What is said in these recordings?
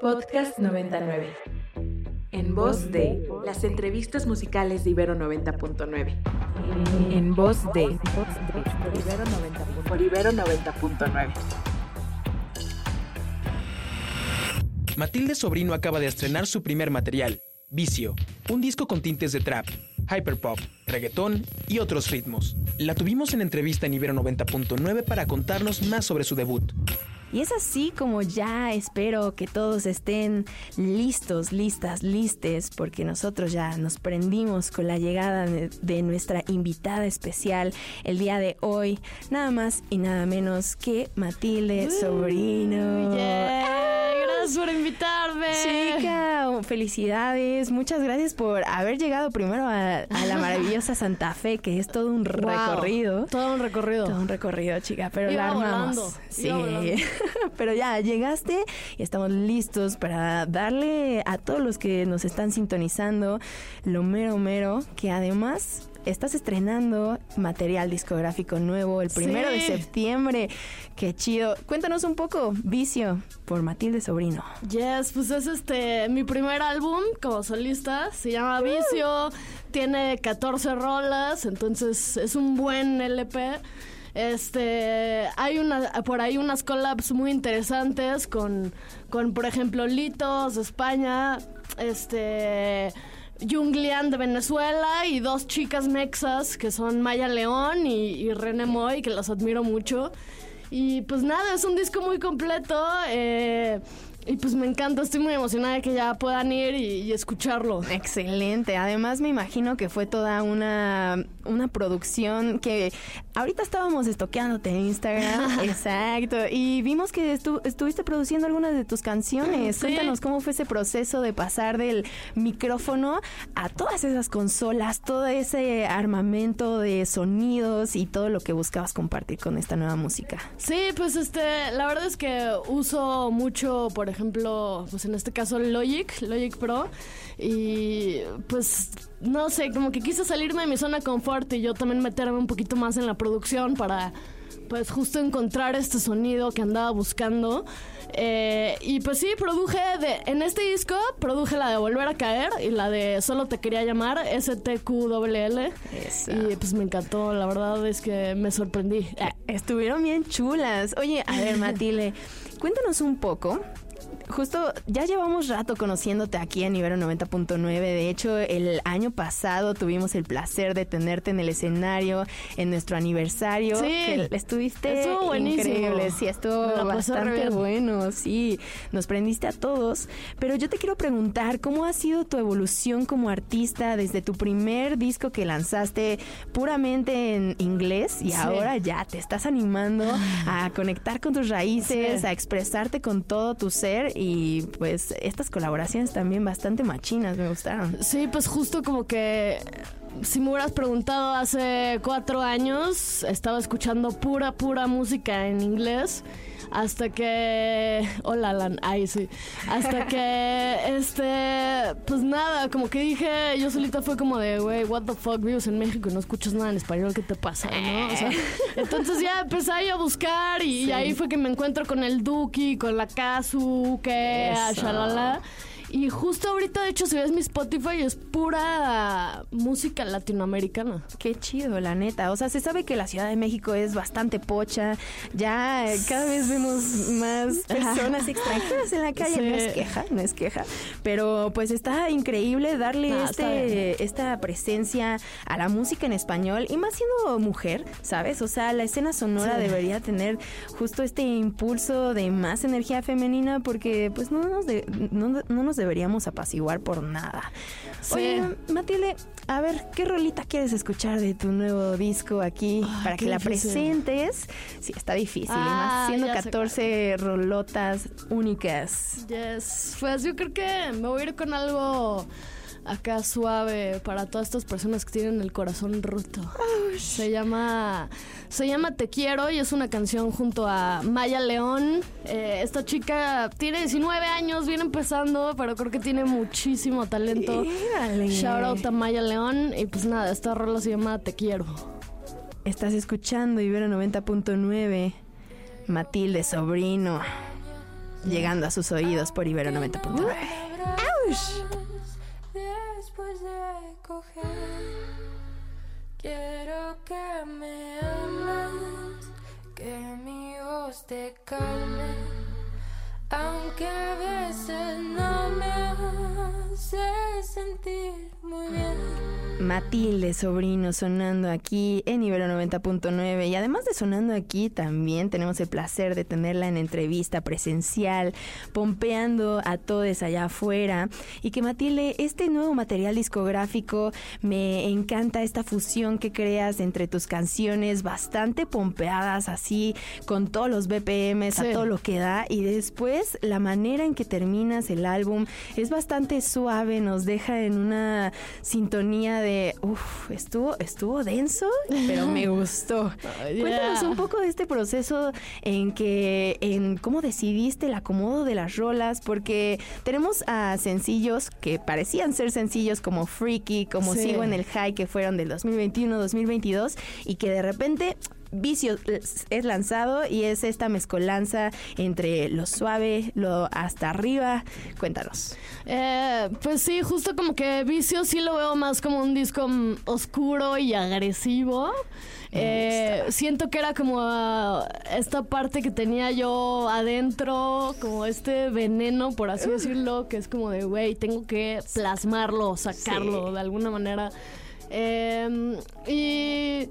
Podcast 99. En voz de las entrevistas musicales de Ibero 90.9. En voz de por Ibero 90.9. Matilde Sobrino acaba de estrenar su primer material, Vicio, un disco con tintes de trap, hyperpop, reggaetón y otros ritmos. La tuvimos en entrevista en Ibero 90.9 para contarnos más sobre su debut. Y es así como ya espero que todos estén listos, listas, listes, porque nosotros ya nos prendimos con la llegada de, nuestra invitada especial el día de hoy, nada más y nada menos que Matilde Sobrino. por invitarme. Chica, felicidades. Muchas gracias por haber llegado primero a, la maravillosa Santa Fe, que es todo un recorrido. Todo un recorrido. Todo un recorrido, chica, pero la armamos. Sí. pero ya llegaste y estamos listos para darle a todos los que nos están sintonizando lo mero mero, que además estás estrenando material discográfico nuevo el primero de septiembre. Qué chido. Cuéntanos un poco, Vicio, por Matilde Sobrino. Yes, pues es este mi primer álbum como solista. Se llama Vicio. Tiene 14 rolas, entonces es un buen LP. Este, hay una, por ahí unas collabs muy interesantes con, con por ejemplo, Litos de España, este, Junglian de Venezuela y dos chicas mexas que son Maya León y, René Moy, que las admiro mucho. Y pues nada, es un disco muy completo. Eh, y pues me encanta, estoy muy emocionada de que ya puedan ir y, escucharlo. Excelente. Además me imagino que fue toda una, una producción que ahorita estábamos estoqueándote en Instagram. Exacto. Y vimos que estuviste produciendo algunas de tus canciones. Cuéntanos cómo fue ese proceso de pasar del micrófono a todas esas consolas, todo ese armamento de sonidos y todo lo que buscabas compartir con esta nueva música. Sí, pues este, la verdad es que uso mucho, por ejemplo, ejemplo, pues en este caso Logic, Logic Pro. Y pues no sé, como que quise salirme de mi zona de confort y yo también meterme un poquito más en la producción para pues justo encontrar este sonido que andaba buscando. Eh, y pues sí, produje de, en este disco, produje la de Volver a Caer y la de Solo te quería llamar, STQWL. Y pues me encantó, la verdad es que me sorprendí. Estuvieron bien chulas. Oye, a ver, Matile, cuéntanos un poco justo ya llevamos rato conociéndote aquí en Ibero 90.9. De hecho, el año pasado tuvimos el placer de tenerte en el escenario en nuestro aniversario. Sí, estuviste estuvo increíble. Sí, estuvo bastante bueno. Sí, nos prendiste a todos. Pero yo te quiero preguntar, ¿cómo ha sido tu evolución como artista desde tu primer disco que lanzaste puramente en inglés y ahora ya te estás animando a conectar con tus raíces, a expresarte con todo tu ser y pues estas colaboraciones también bastante machinas me gustaron. Sí, pues justo como que si me hubieras preguntado hace cuatro años, estaba escuchando pura, pura música en inglés hasta que hola Alan ay sí. Hasta que este pues nada como que dije yo solita fue como de güey what the fuck vives en México y no escuchas nada en español qué te pasa no entonces ya empecé a buscar y, ahí fue que me encuentro con el Duki con la Kazu que shalala y justo ahorita, de hecho, si ves mi Spotify, es pura música latinoamericana. Qué chido, la neta. O sea, se sabe que la Ciudad de México es bastante pocha. Ya cada vez vemos más personas extranjeras en la calle. No es queja, no es queja. Pero pues está increíble darle este, esta presencia a la música en español. Y más siendo mujer, ¿sabes? O sea, la escena sonora debería tener justo este impulso de más energía femenina porque pues no nos, no, no nos deberíamos apaciguar por nada. Oye, Matilde, a ver, ¿qué rolita quieres escuchar de tu nuevo disco aquí para que la presentes? Sí, está difícil, más ah, siendo 14 rolotas únicas. Yes, pues yo creo que me voy a ir con algo acá suave para todas estas personas que tienen el corazón roto. Se llama se llama Te quiero y es una canción junto a Maya León. Eh, esta chica tiene 19 años, viene empezando, pero creo que tiene muchísimo talento. Shout out a Maya León y pues nada, esta rola se llama Te quiero. Estás escuchando Ibero 90.9. Matilde Sobrino. llegando a sus oídos por Ibero 90.9. Quiero que me ames, que mi voz te calme, aunque a veces no me hace sentir muy bien. Matilde Sobrino sonando aquí en Ibero 90.9 y además de sonando aquí también tenemos el placer de tenerla en entrevista presencial, pompeando a todos allá afuera. Y que Matilde, este nuevo material discográfico me encanta esta fusión que creas entre tus canciones bastante pompeadas así con todos los BPMs a todo lo que da. Y después la manera en que terminas el álbum es bastante suave, nos deja en una sintonía de uff, estuvo, estuvo denso, pero me gustó. Cuéntanos un poco de este proceso en que, en cómo decidiste el acomodo de las rolas, porque tenemos a sencillos que parecían ser sencillos como Freaky, como Sigo en el High, que fueron del 2021-2022, y que de repente Vicio es lanzado y es esta mezcolanza entre lo suave, lo hasta arriba. Cuéntanos. Eh, pues sí, justo como que Vicio sí lo veo más como un disco mm, oscuro y agresivo. Eh, siento que era como ah, esta parte que tenía yo adentro, como este veneno, por así decirlo, que es como de, güey, tengo que plasmarlo, sacarlo de alguna manera. Em, y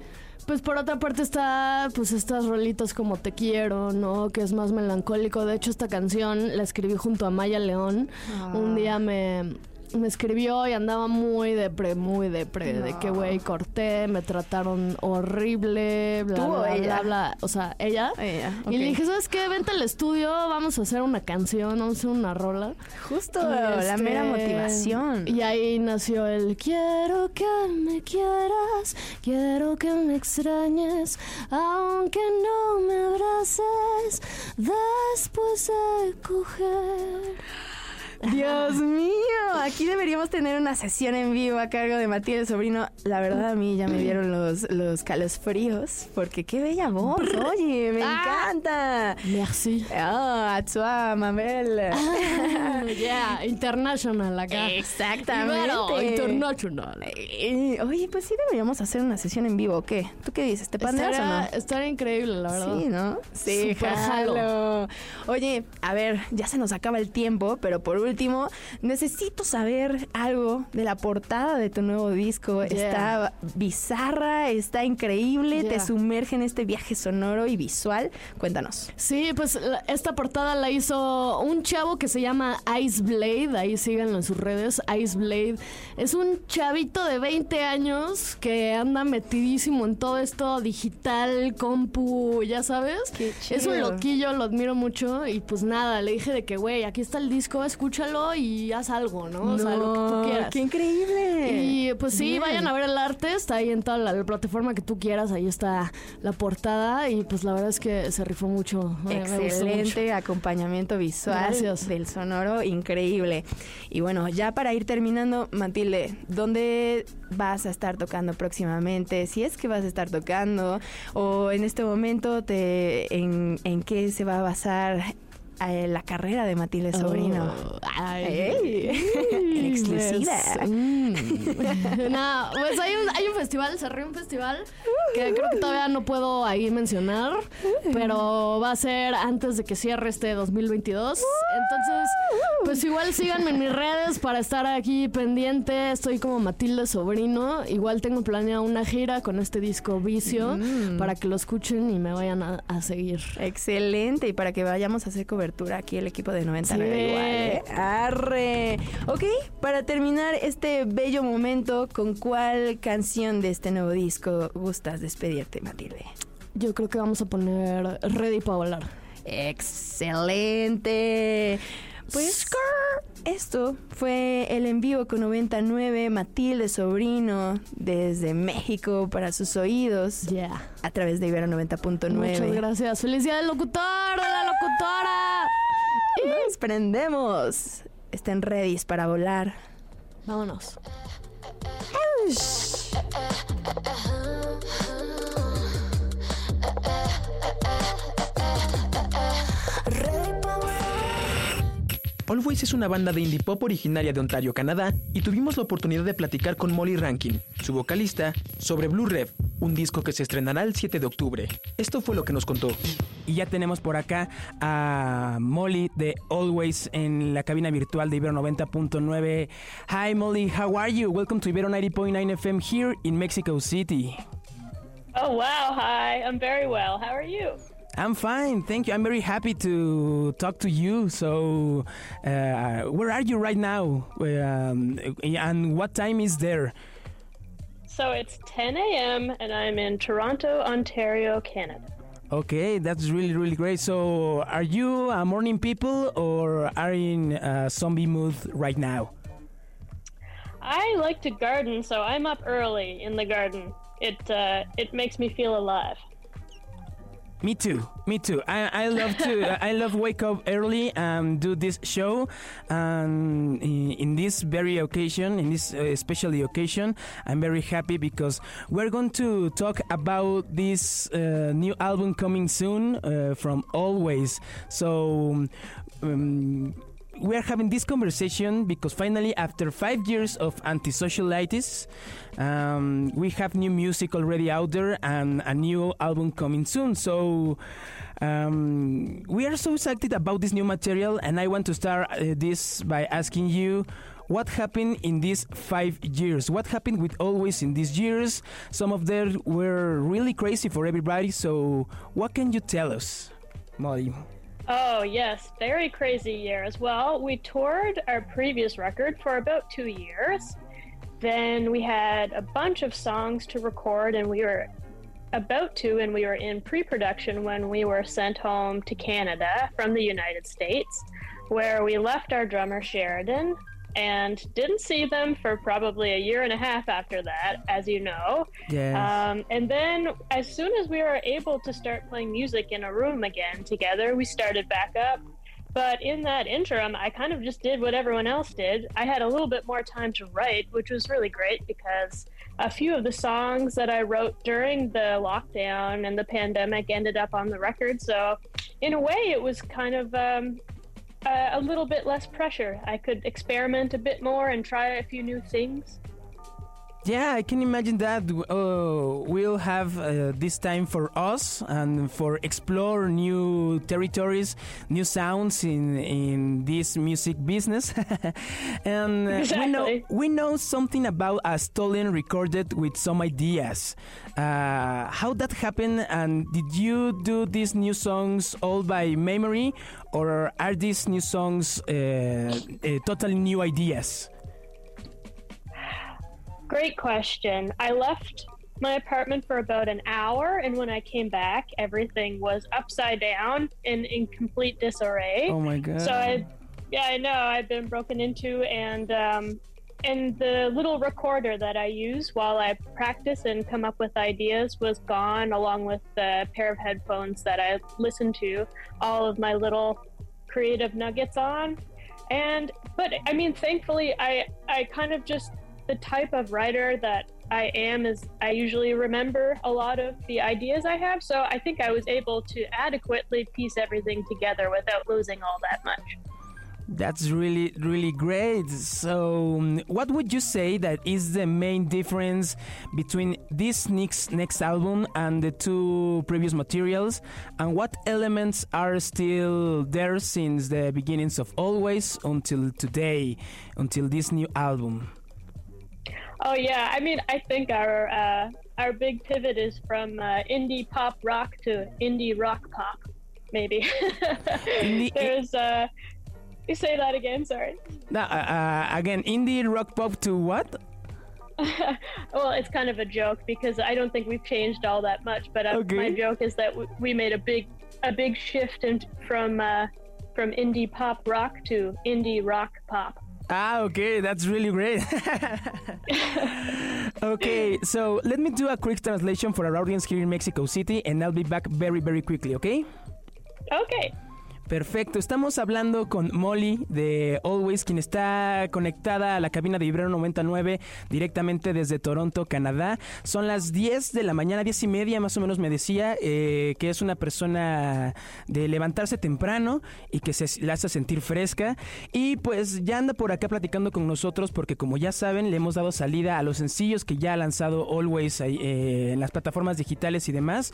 pues por otra parte está pues estas rolitas como Te quiero, ¿no? Que es más melancólico. De hecho, esta canción la escribí junto a Maya León. Un día me me escribió y andaba muy depre, muy depre, de que güey corté, me trataron horrible, bla, bla, bla, o sea, ella. Y le dije, ¿sabes qué? Vente al estudio, vamos a hacer una canción, vamos a hacer una rola. Justo, la mera este, motivación. Y ahí nació el quiero que me quieras, quiero que me extrañes, aunque no me abraces, después de coger. Dios mío, aquí deberíamos tener una sesión en vivo a cargo de Matías Sobrino. La verdad a mí ya me dieron los, los fríos porque qué bella voz. Oye, me ah. encanta. Merci. Ah, oh, toi, Mabel. Ah, yeah, international acá. Exactamente. international. Eh, oye, pues sí deberíamos hacer una sesión en vivo, ¿o qué? ¿Tú qué dices? ¿Te pandeas o no? Estaría increíble, la verdad. Sí, ¿no? Sí, jalo. Oye, a ver, ya se nos acaba el tiempo, pero por último, necesito saber algo de la portada de tu nuevo disco. Está bizarra, está increíble, te sumerge en este viaje sonoro y visual. Cuéntanos. Sí, pues esta portada la hizo un chavo que se llama Ice Blade, ahí síganlo en sus redes, Ice Blade. Es un chavito de 20 años que anda metidísimo en todo esto digital, compu, ya sabes. Es un loquillo, lo admiro mucho y pues nada, le dije de que, güey, aquí está el disco, escucha y haz algo, ¿no? O sea, lo que tú quieras. ¡Qué increíble! Y pues sí, vayan a ver el arte, está ahí en toda la, plataforma que tú quieras, ahí está la portada y pues la verdad es que se rifó mucho. Excelente acompañamiento visual del sonoro, increíble. Y bueno, ya para ir terminando, Matilde, ¿dónde vas a estar tocando próximamente? Si es que vas a estar tocando o en este momento te en, en qué se va a basar la carrera de Matilde Sobrino. Oh, ay, exclusiva. Mm. no, pues hay un, hay un festival, se un festival que creo que todavía no puedo ahí mencionar, pero va a ser antes de que cierre este 2022. Entonces, pues igual síganme en mis redes para estar aquí pendiente. Estoy como Matilde Sobrino. Igual tengo planeado una gira con este disco Vicio mm. para que lo escuchen y me vayan a, a seguir. Excelente. Y para que vayamos a hacer cobertura aquí el equipo de 99 igual. ¿eh? Arre. Ok, para terminar este bello momento, ¿con cuál canción de este nuevo disco gustas despedirte, Matilde? Yo creo que vamos a poner Ready para volar. Excelente. Pues esto fue el en vivo con 99 Matilde Sobrino desde México para sus oídos. Ya. A través de Ibero 90.9. Muchas gracias. Felicidades, locutor, la locutora. Y nos prendemos. Estén ready para volar. Vámonos. Ready Always es una banda de indie pop originaria de Ontario, Canadá, y tuvimos la oportunidad de platicar con Molly Rankin, su vocalista, sobre Blue Rev, un disco que se estrenará el 7 de octubre. Esto fue lo que nos contó. Y ya tenemos por acá a Molly de Always en la cabina virtual de Ibero 90.9. Hi Molly, how are you? Welcome to Ibero 90.9 FM here in Mexico City. Oh wow, hi. I'm very well. How are you? I'm fine, thank you. I'm very happy to talk to you. So, uh, where are you right now? Um, and what time is there? So it's 10 a.m. and I'm in Toronto, Ontario, Canada. Okay, that's really really great. So, are you a morning people or are in a zombie mood right now? I like to garden, so I'm up early in the garden. It uh, it makes me feel alive. Me too. Me too. I, I love to. I love wake up early and do this show. And in, this very occasion, in this uh, especially occasion, I'm very happy because we're going to talk about this uh, new album coming soon uh, from Always. So. Um, we are having this conversation because finally, after five years of antisocialitis, um, we have new music already out there and a new album coming soon. So um, we are so excited about this new material, and I want to start uh, this by asking you. What happened in these five years? What happened with Always in these years? Some of them were really crazy for everybody. So, what can you tell us, Molly? Oh, yes, very crazy years. Well, we toured our previous record for about two years. Then we had a bunch of songs to record, and we were about to, and we were in pre production when we were sent home to Canada from the United States, where we left our drummer Sheridan and didn't see them for probably a year and a half after that, as you know. Yes. Um, and then, as soon as we were able to start playing music in a room again together, we started back up. But in that interim, I kind of just did what everyone else did. I had a little bit more time to write, which was really great because a few of the songs that I wrote during the lockdown and the pandemic ended up on the record. So, in a way, it was kind of um, a little bit less pressure. I could experiment a bit more and try a few new things. Yeah, I can imagine that. Uh, we'll have uh, this time for us and for explore new territories, new sounds in in this music business. and uh, exactly. we know we know something about a stolen recorded with some ideas. Uh, how that happened, and did you do these new songs all by memory, or are these new songs uh, totally new ideas? Great question. I left my apartment for about an hour, and when I came back, everything was upside down and in complete disarray. Oh my god! So I, yeah, I know I've been broken into, and um, and the little recorder that I use while I practice and come up with ideas was gone, along with the pair of headphones that I listen to all of my little creative nuggets on. And but I mean, thankfully, I I kind of just the type of writer that I am is I usually remember a lot of the ideas I have. So I think I was able to adequately piece everything together without losing all that much. That's really, really great. So, um, what would you say that is the main difference between this next next album and the two previous materials? And what elements are still there since the beginnings of Always until today, until this new album? Oh yeah, I mean, I think our uh, our big pivot is from uh, indie pop rock to indie rock pop, maybe. There's uh, you say that again. Sorry. Now, uh, uh, again, indie rock pop to what? well, it's kind of a joke because I don't think we've changed all that much. But uh, Okay. my joke is that w- we made a big a big shift in, from uh, from indie pop rock to indie rock pop. Ah, okay, that's really great. okay, so let me do a quick translation for our audience here in Mexico City, and I'll be back very, very quickly, okay? Okay. Perfecto, estamos hablando con Molly de Always, quien está conectada a la cabina de Ibero 99 directamente desde Toronto, Canadá. Son las 10 de la mañana, 10 y media más o menos me decía, eh, que es una persona de levantarse temprano y que se la hace sentir fresca. Y pues ya anda por acá platicando con nosotros porque como ya saben, le hemos dado salida a los sencillos que ya ha lanzado Always eh, en las plataformas digitales y demás.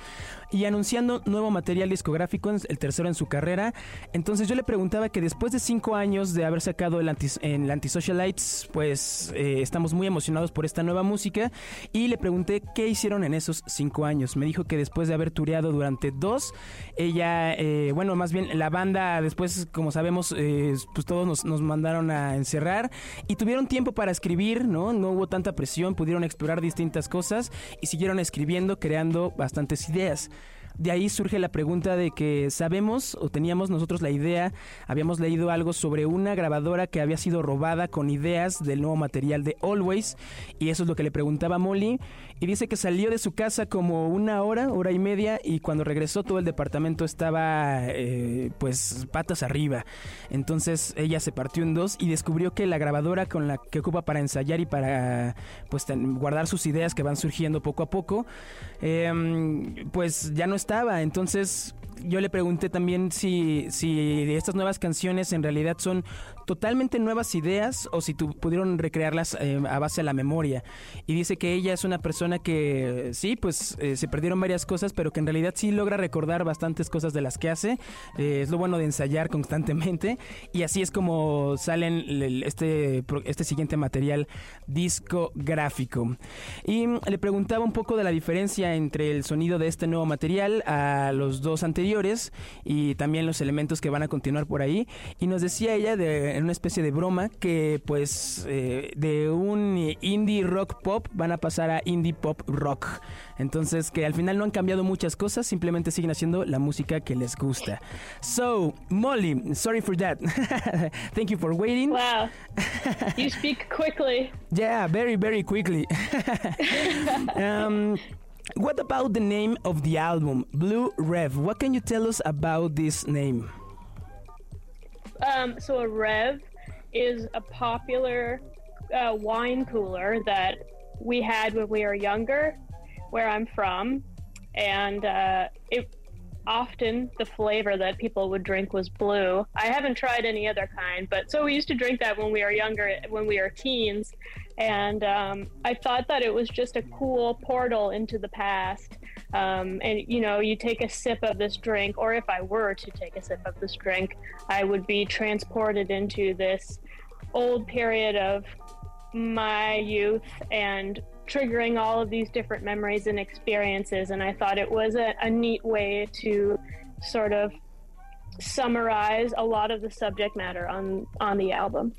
Y anunciando nuevo material discográfico, el tercero en su carrera. Entonces yo le preguntaba que después de cinco años de haber sacado el anti, el Antisocialites, pues eh, estamos muy emocionados por esta nueva música y le pregunté qué hicieron en esos cinco años. Me dijo que después de haber tureado durante dos, ella, eh, bueno, más bien la banda después, como sabemos, eh, pues todos nos, nos mandaron a encerrar y tuvieron tiempo para escribir, ¿no? No hubo tanta presión, pudieron explorar distintas cosas y siguieron escribiendo, creando bastantes ideas. De ahí surge la pregunta de que sabemos o teníamos nosotros la idea, habíamos leído algo sobre una grabadora que había sido robada con ideas del nuevo material de Always y eso es lo que le preguntaba Molly y dice que salió de su casa como una hora, hora y media y cuando regresó todo el departamento estaba eh, pues patas arriba. Entonces ella se partió en dos y descubrió que la grabadora con la que ocupa para ensayar y para pues guardar sus ideas que van surgiendo poco a poco, em, pues ya no estaba. Entonces yo le pregunté también si, si estas nuevas canciones en realidad son totalmente nuevas ideas o si tu, pudieron recrearlas eh, a base de la memoria. Y dice que ella es una persona que sí, pues eh, se perdieron varias cosas, pero que en realidad sí logra recordar bastantes cosas de las que hace. Eh, es lo bueno de ensayar constantemente. Y así es como salen este, este siguiente material discográfico. Y le preguntaba un poco de la diferencia entre el sonido de este nuevo material a los dos anteriores y también los elementos que van a continuar por ahí. Y nos decía ella de en una especie de broma que pues eh, de un indie rock pop van a pasar a indie pop rock. Entonces que al final no han cambiado muchas cosas, simplemente siguen haciendo la música que les gusta. So, Molly, sorry for that. Thank you for waiting. Wow. You speak quickly. yeah, very very quickly. um, what about the name of the album, Blue Rev? What can you tell us about this name? Um, so a Rev is a popular uh, wine cooler that we had when we were younger, where I'm from, and uh, it often the flavor that people would drink was blue. I haven't tried any other kind, but so we used to drink that when we were younger, when we were teens, and um, I thought that it was just a cool portal into the past. Um, and you know, you take a sip of this drink, or if I were to take a sip of this drink, I would be transported into this old period of my youth and triggering all of these different memories and experiences. And I thought it was a, a neat way to sort of summarize a lot of the subject matter on on the album.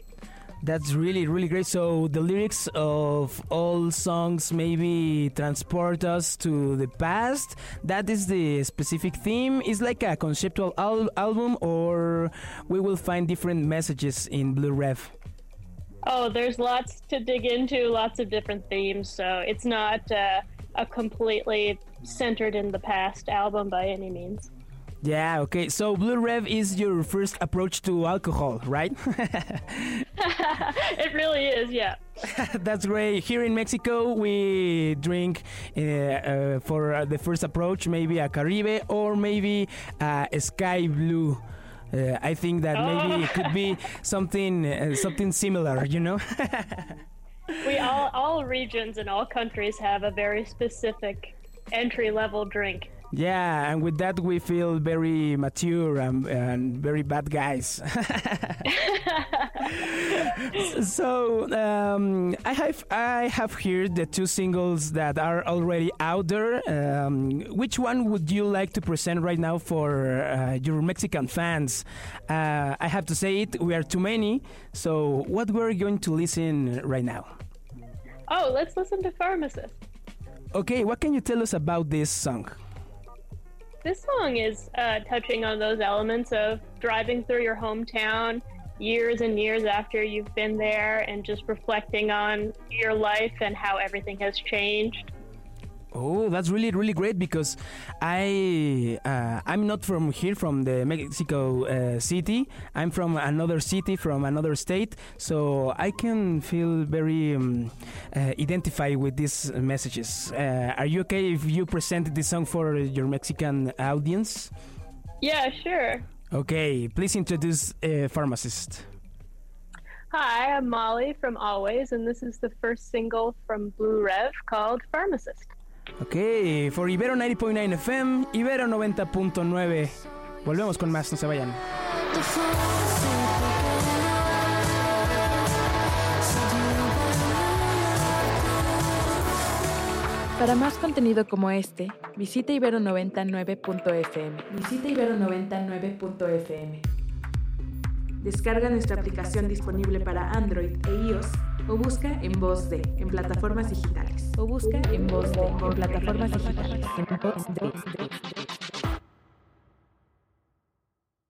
That's really, really great. So the lyrics of all songs maybe transport us to the past. That is the specific theme. Is like a conceptual al- album, or we will find different messages in Blue Rev. Oh, there's lots to dig into, lots of different themes. So it's not uh, a completely centered in the past album by any means. Yeah, okay. So Blue Rev is your first approach to alcohol, right? it really is, yeah. That's great. Here in Mexico, we drink uh, uh, for the first approach maybe a Caribe or maybe a Sky Blue. Uh, I think that oh. maybe it could be something uh, something similar, you know. we all all regions and all countries have a very specific entry level drink. Yeah, and with that we feel very mature and, and very bad guys. so um, I have I have heard the two singles that are already out there. Um, which one would you like to present right now for uh, your Mexican fans? Uh, I have to say it, we are too many. So what we're going to listen right now? Oh, let's listen to Pharmacist. Okay, what can you tell us about this song? This song is uh, touching on those elements of driving through your hometown years and years after you've been there and just reflecting on your life and how everything has changed. Oh, that's really really great because I uh, I'm not from here from the Mexico uh, city. I'm from another city from another state, so I can feel very um, uh, identified with these messages. Uh, are you okay if you present this song for your Mexican audience? Yeah, sure. Okay, please introduce a pharmacist. Hi, I'm Molly from Always, and this is the first single from Blue Rev called Pharmacist. Ok, for Ibero 90.9 FM, Ibero 90.9. Volvemos con más, no se vayan. Para más contenido como este, visita ibero99.fm. Visita ibero99.fm. Descarga nuestra aplicación disponible para Android e iOS o busca en voz de en plataformas digitales. O busca en voz de en plataformas digitales. En voz de.